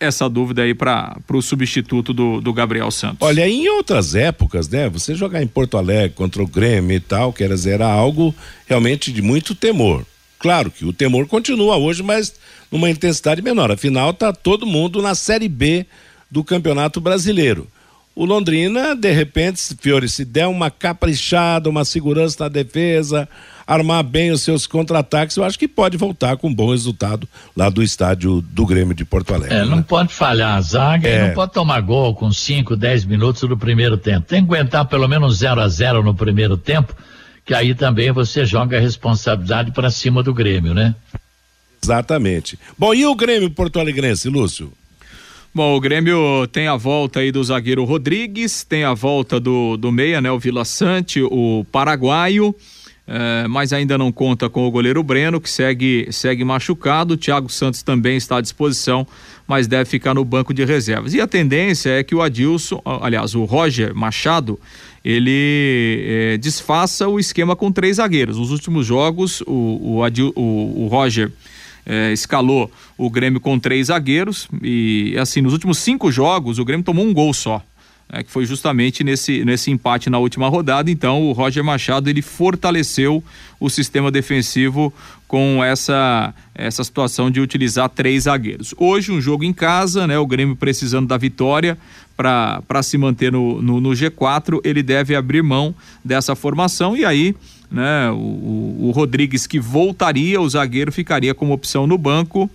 essa dúvida aí para o substituto do, do Gabriel Santos. Olha, em outras épocas, né? Você jogar em Porto Alegre contra o Grêmio e tal, quer dizer, era algo realmente de muito temor. Claro que o temor continua hoje, mas numa intensidade menor. Afinal, tá todo mundo na Série B do Campeonato Brasileiro. O Londrina, de repente, Fiore, se der uma caprichada, uma segurança na defesa, armar bem os seus contra-ataques, eu acho que pode voltar com um bom resultado lá do estádio do Grêmio de Porto Alegre. É, não né? pode falhar a zaga É. e não pode tomar gol com 5, 10 minutos do primeiro tempo. Tem que aguentar pelo menos 0 a 0 no primeiro tempo, que aí também você joga a responsabilidade para cima do Grêmio, né? Exatamente. Bom, e o Grêmio Porto Alegrense, Lúcio? Bom, o Grêmio tem a volta aí do zagueiro Rodrigues, tem a volta do, do meia, né? O Vila Sante, o paraguaio, eh, mas ainda não conta com o goleiro Breno, que segue, segue machucado. O Thiago Santos também está à disposição, mas deve ficar no banco de reservas. E a tendência é que o Adilson, aliás, o Roger Machado, ele eh, desfaça o esquema com três zagueiros. Nos últimos jogos, o, o, Adil, o, o Roger eh, escalou o Grêmio com três zagueiros e assim nos últimos cinco jogos o Grêmio tomou um gol só né, que foi justamente nesse, nesse empate na última rodada. Então o Roger Machado ele fortaleceu o sistema defensivo com essa essa situação de utilizar três zagueiros. Hoje um jogo em casa né o Grêmio precisando da vitória para se manter no, no, no G4 ele deve abrir mão dessa formação e aí né? O, o, o, Rodrigues que voltaria, o zagueiro ficaria como opção no banco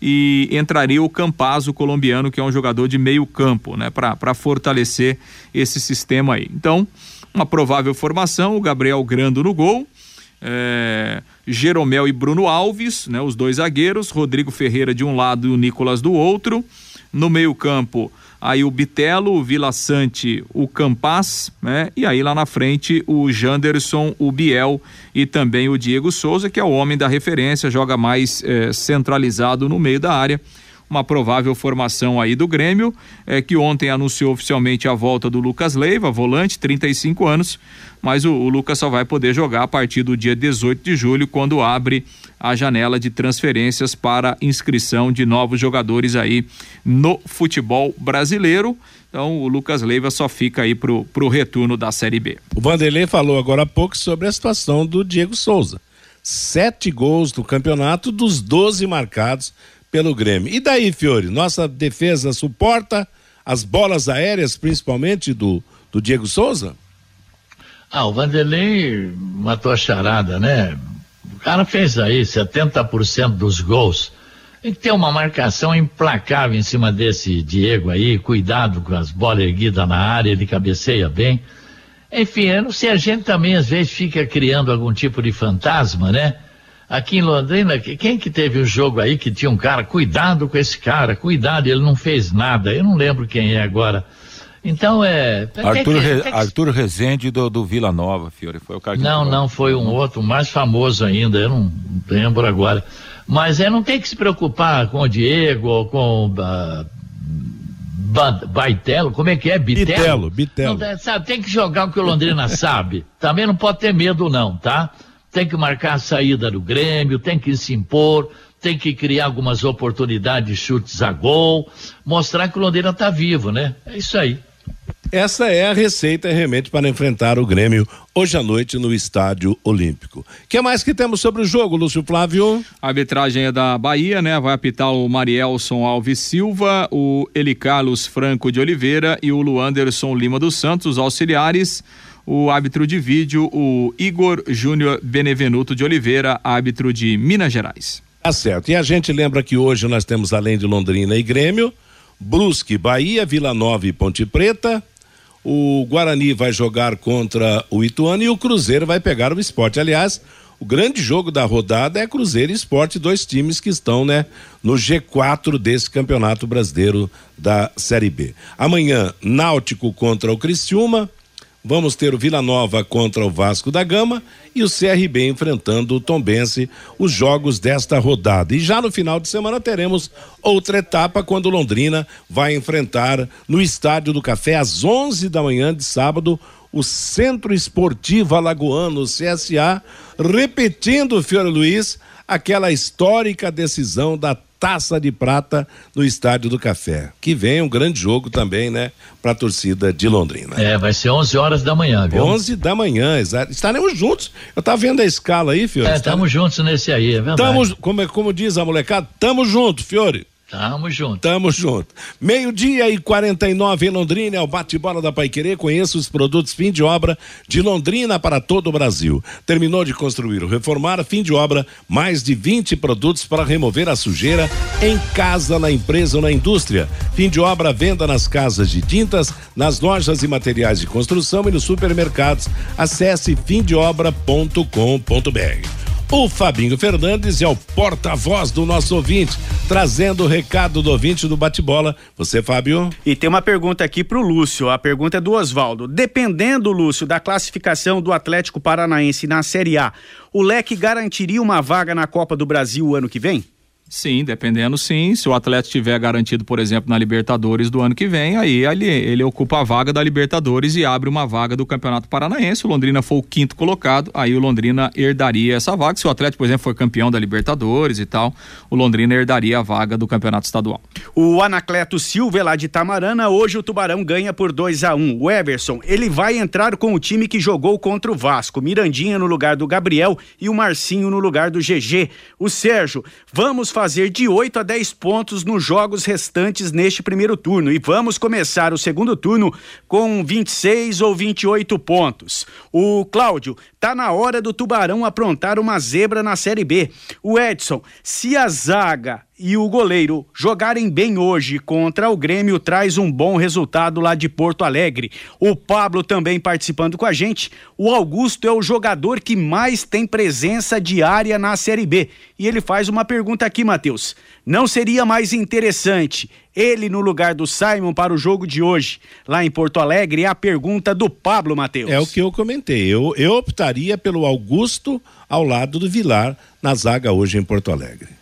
e entraria o Campazzo colombiano, que é um jogador de meio campo, né? Para fortalecer esse sistema aí. Então, uma provável formação, o Gabriel Grando no gol, é, Jeromel e Bruno Alves, né? Os dois zagueiros, Rodrigo Ferreira de um lado e o Nicolas do outro. No meio campo, aí o Bitelo, o Vila Sante, o Campas, né? E aí lá na frente o Janderson, o Biel e também o Diego Souza, que é o homem da referência, joga mais eh, centralizado no meio da área. Uma provável formação aí do Grêmio, é que ontem anunciou oficialmente a volta do Lucas Leiva, volante, 35 anos, mas o, o Lucas só vai poder jogar a partir do dia 18 de julho, quando abre a janela de transferências para inscrição de novos jogadores aí no futebol brasileiro. Então o Lucas Leiva só fica aí pro, pro retorno da Série B. O Vanderlei falou agora há pouco sobre a situação do Diego Souza. Sete gols no campeonato dos 12 marcados pelo Grêmio. E daí, Fiore? Nossa defesa suporta as bolas aéreas, principalmente do, do Diego Souza? Ah, o Vanderlei matou a charada, né? O cara fez aí 70% dos gols. Tem que ter uma marcação implacável em cima desse Diego aí, cuidado com as bolas erguidas na área, ele cabeceia bem. Enfim, eu não sei, a gente também às vezes fica criando algum tipo de fantasma, né? Aqui em Londrina, quem que teve o um jogo aí que tinha um cara, cuidado com esse cara, cuidado, ele não fez nada, eu não lembro quem é agora. Então é. Arthur, que, Re, que... Arthur Rezende do, do Vila Nova, Fiore, foi o cara que. Não, não, foi um outro, mais famoso ainda, eu não lembro agora. Mas é, não tem que se preocupar com o Diego ou com uh, Baitelo, como é que é? Bitelo? Bitelo, Bitelo. Não, sabe, tem que jogar o que o Londrina (laughs) sabe. Também não pode ter medo, não, tá? Tem que marcar a saída do Grêmio, tem que se impor, tem que criar algumas oportunidades de chutes a gol, mostrar que o Londrina tá vivo, né? É isso aí. Essa é a receita realmente para enfrentar o Grêmio hoje à noite no Estádio Olímpico. O que mais que temos sobre o jogo, Lúcio Flávio? A arbitragem é da Bahia, né? Vai apitar o Marielson Alves Silva, o Eli Carlos Franco de Oliveira e o Luanderson Lima dos Santos, auxiliares. O árbitro de vídeo, o Igor Júnior Benevenuto de Oliveira, árbitro de Minas Gerais. Tá certo. E a gente lembra que hoje nós temos, além de Londrina e Grêmio, Brusque, Bahia, Vila Nova e Ponte Preta. O Guarani vai jogar contra o Ituano e o Cruzeiro vai pegar o esporte. Aliás, o grande jogo da rodada é Cruzeiro e Esporte, dois times que estão, né, no G4 desse Campeonato Brasileiro da Série B. Amanhã, Náutico contra o Criciúma. Vamos ter o Vila Nova contra o Vasco da Gama e o CRB enfrentando o Tombense, os jogos desta rodada. E já no final de semana teremos outra etapa quando Londrina vai enfrentar no Estádio do Café às 11 da manhã de sábado o Centro Esportivo Alagoano, CSA, repetindo, Fiore Luiz, aquela histórica decisão da Taça de Prata no Estádio do Café. Que vem um grande jogo também, né, para a torcida de Londrina. É, vai ser 11 horas da manhã, viu? 11 da manhã, exato. Estaremos juntos. Eu tava vendo a escala aí, Fiore. É, estamos juntos nesse aí, é verdade. Tamo, como, como diz a molecada, tamo junto, Fiore. Tamo junto. Tamo junto. Meio-dia e 49 em Londrina, é o bate-bola da Paiquerê. Conheça os produtos fim de obra de Londrina para todo o Brasil. Terminou de construir ou reformar, fim de obra, mais de 20 produtos para remover a sujeira em casa, na empresa ou na indústria. Fim de obra, venda nas casas de tintas, nas lojas e materiais de construção e nos supermercados. Acesse fimdeobra.com.br. O Fabinho Fernandes é o porta-voz do nosso ouvinte, trazendo o recado do ouvinte do bate-bola. Você, Fábio? E tem uma pergunta aqui para o Lúcio. A pergunta é do Oswaldo. Dependendo, Lúcio, da classificação do Atlético Paranaense na Série A, o Leque garantiria uma vaga na Copa do Brasil o ano que vem? Sim, dependendo sim. Se o atleta estiver garantido, por exemplo, na Libertadores do ano que vem, aí ele, ele ocupa a vaga da Libertadores e abre uma vaga do Campeonato Paranaense. O Londrina for o quinto colocado, aí o Londrina herdaria essa vaga. Se o atleta, por exemplo, for campeão da Libertadores e tal, o Londrina herdaria a vaga do Campeonato Estadual. O Anacleto Silva é lá de Tamarana, hoje o Tubarão ganha por 2 a 1 um. O Everson, ele vai entrar com o time que jogou contra o Vasco. Mirandinha no lugar do Gabriel e o Marcinho no lugar do GG. O Sérgio, vamos fazer fazer de 8 a 10 pontos nos jogos restantes neste primeiro turno e vamos começar o segundo turno com 26 ou 28 pontos. O Cláudio, tá na hora do Tubarão aprontar uma zebra na Série B. O Edson, se a zaga e o goleiro jogarem bem hoje contra o Grêmio traz um bom resultado lá de Porto Alegre. O Pablo também participando com a gente. O Augusto é o jogador que mais tem presença diária na Série B. E ele faz uma pergunta aqui, Matheus. Não seria mais interessante ele no lugar do Simon para o jogo de hoje lá em Porto Alegre? É a pergunta do Pablo Matheus. É o que eu comentei. Eu, eu optaria pelo Augusto ao lado do Vilar na zaga hoje em Porto Alegre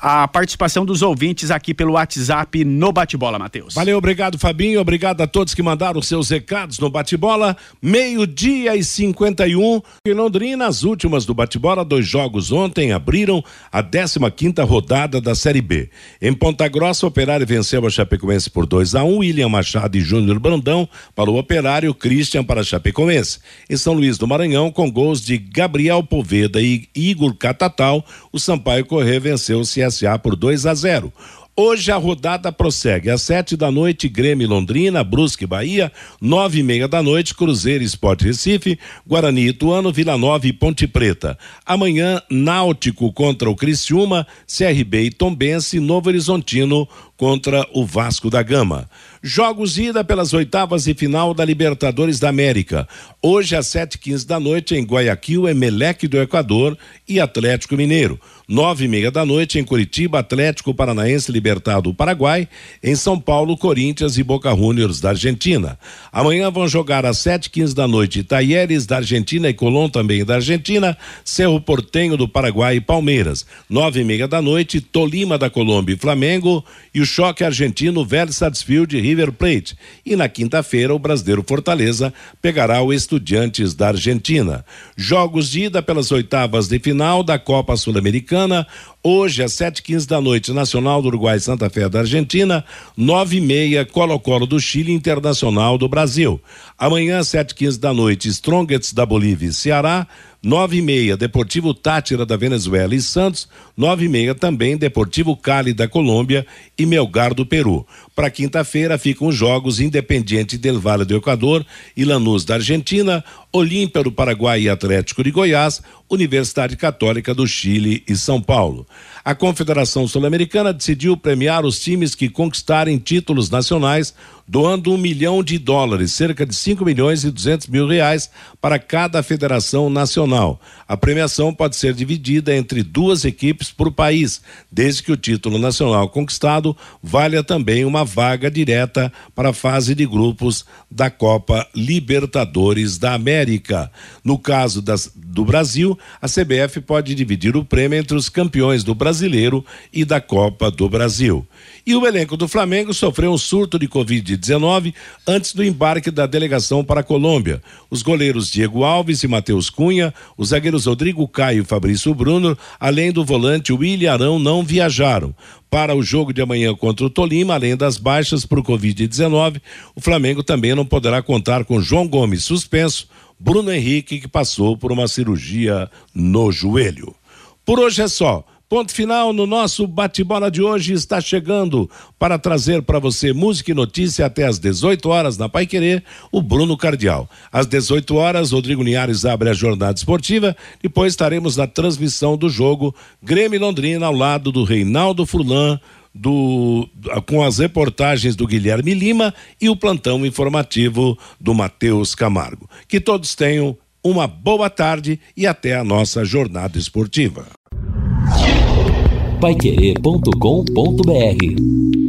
a participação dos ouvintes aqui pelo WhatsApp no Bate-Bola, Matheus. Valeu, obrigado, Fabinho. Obrigado a todos que mandaram seus recados no Bate-Bola. Meio-dia e 51 em Londrina, as últimas do Bate-Bola. Dois jogos ontem abriram a 15 rodada da Série B. Em Ponta Grossa, o Operário venceu a Chapecoense por 2 a 1 um, William Machado e Júnior Brandão para o Operário, Christian para a Chapecoense. Em São Luís do Maranhão, com gols de Gabriel Poveda e Igor Catatal, o Sampaio Corrêa venceu o CSA por 2 a 0. Hoje a rodada prossegue. Às sete da noite, Grêmio Londrina, Brusque Bahia, nove e meia da noite, Cruzeiro Esporte Recife, Guarani Ituano, Vila Nova e Ponte Preta. Amanhã, Náutico contra o Criciúma, CRB e Tombense, Novo Horizontino contra o Vasco da Gama. Jogos ida pelas oitavas e final da Libertadores da América. Hoje às sete quinze da noite em Guayaquil, Emelec do Equador e Atlético Mineiro. Nove e meia da noite em Curitiba, Atlético Paranaense Libertado do Paraguai. Em São Paulo, Corinthians e Boca Juniors da Argentina. Amanhã vão jogar às sete quinze da noite Taieres da Argentina e Colón também da Argentina, Cerro Portenho do Paraguai e Palmeiras. Nove e meia da noite, Tolima da Colômbia e Flamengo e o choque argentino Vélez Sarsfield River Plate. E na quinta-feira, o brasileiro Fortaleza pegará o Estudiantes da Argentina. Jogos de ida pelas oitavas de final da Copa Sul-Americana. Hoje, às sete quinze da noite, Nacional do Uruguai Santa Fé da Argentina, nove e meia, Colo-Colo do Chile Internacional do Brasil. Amanhã, sete quinze da noite, Strongets da Bolívia e Ceará, nove e meia, Deportivo Tátira da Venezuela e Santos, nove e meia também, Deportivo Cali da Colômbia e Melgar do Peru. Para quinta-feira ficam os jogos Independiente del Vale do Equador e Lanús da Argentina, Olímpia do Paraguai e Atlético de Goiás, Universidade Católica do Chile e São Paulo. A Confederação Sul-Americana decidiu premiar os times que conquistarem títulos nacionais, doando um milhão de dólares, cerca de 5 milhões e 200 mil reais, para cada federação nacional. A premiação pode ser dividida entre duas equipes por país, desde que o título nacional conquistado valha também uma vaga direta para a fase de grupos da Copa Libertadores da América. No caso das, do Brasil, a CBF pode dividir o prêmio entre os campeões do Brasileiro e da Copa do Brasil. E o elenco do Flamengo sofreu um surto de Covid-19 antes do embarque da delegação para a Colômbia. Os goleiros Diego Alves e Matheus Cunha, os zagueiros Rodrigo Caio e Fabrício Bruno, além do volante William Arão, não viajaram. Para o jogo de amanhã contra o Tolima, além das baixas por Covid-19, o Flamengo também não poderá contar com João Gomes suspenso, Bruno Henrique, que passou por uma cirurgia no joelho. Por hoje é só. Ponto final no nosso bate-bola de hoje está chegando para trazer para você música e notícia até às 18 horas na Pai Querer, o Bruno Cardial. Às 18 horas, Rodrigo Linhares abre a jornada esportiva, depois estaremos na transmissão do jogo Grêmio Londrina ao lado do Reinaldo Furlan, do, com as reportagens do Guilherme Lima e o plantão informativo do Matheus Camargo. Que todos tenham uma boa tarde e até a nossa jornada esportiva paiquerê.com.br